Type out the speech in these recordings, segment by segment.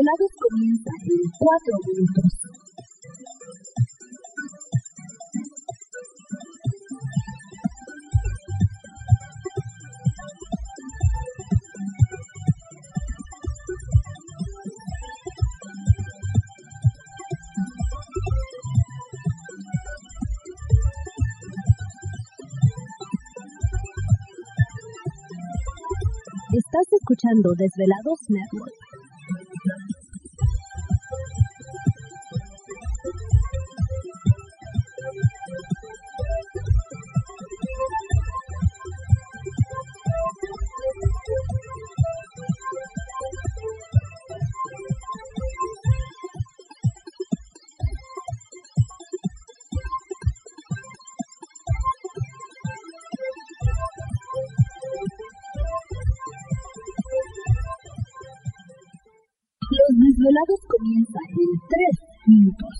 Los desvelados comienzan en 4 minutos. Estás escuchando Desvelados Network. Comienzan en 3 minutos.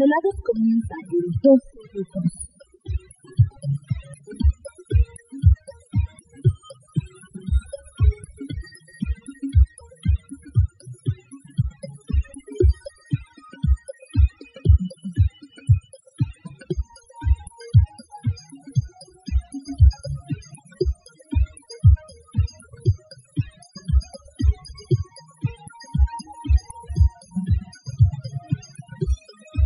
Desvelados comienzan en 2 minutos.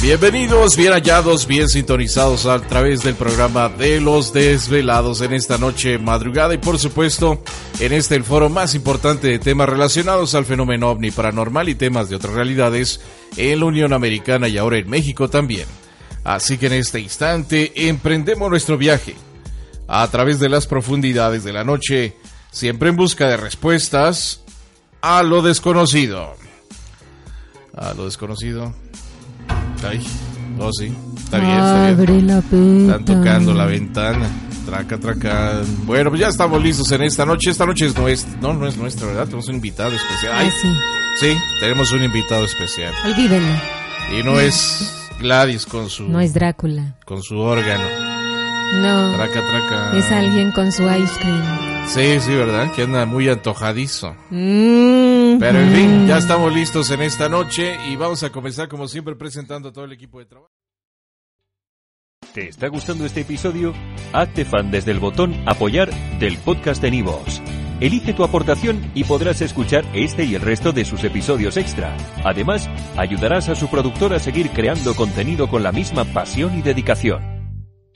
Bienvenidos, bien hallados, bien sintonizados a través del programa de los desvelados en esta noche madrugada y por supuesto en este el foro más importante de temas relacionados al fenómeno ovni paranormal y temas de otras realidades en la Unión Americana y ahora en México también. Así que en este instante emprendemos nuestro viaje a través de las profundidades de la noche, siempre en busca de respuestas a lo desconocido. A lo desconocido. Ay, oh sí, está bien, está Abre la puerta. Están tocando la ventana. Traca, traca. Bueno, pues ya estamos listos en esta noche. Esta noche es nuestra. No, no es nuestra, ¿verdad? Tenemos un invitado especial. Ay, Ah, sí. sí, tenemos un invitado especial. Olvídenlo. Y no es Gladys con su, No es Drácula. con su órgano. No. Traca, traca. Es alguien con su ice cream. Sí, sí, ¿verdad? Que anda muy antojadizo. Mm. Pero en fin, ya estamos listos en esta noche y vamos a comenzar como siempre presentando a todo el equipo de trabajo. ¿Te está gustando este episodio? Hazte fan desde el botón Apoyar del podcast de Nivos. Elige tu aportación y podrás escuchar este y el resto de sus episodios extra. Además, ayudarás a su productor a seguir creando contenido con la misma pasión y dedicación.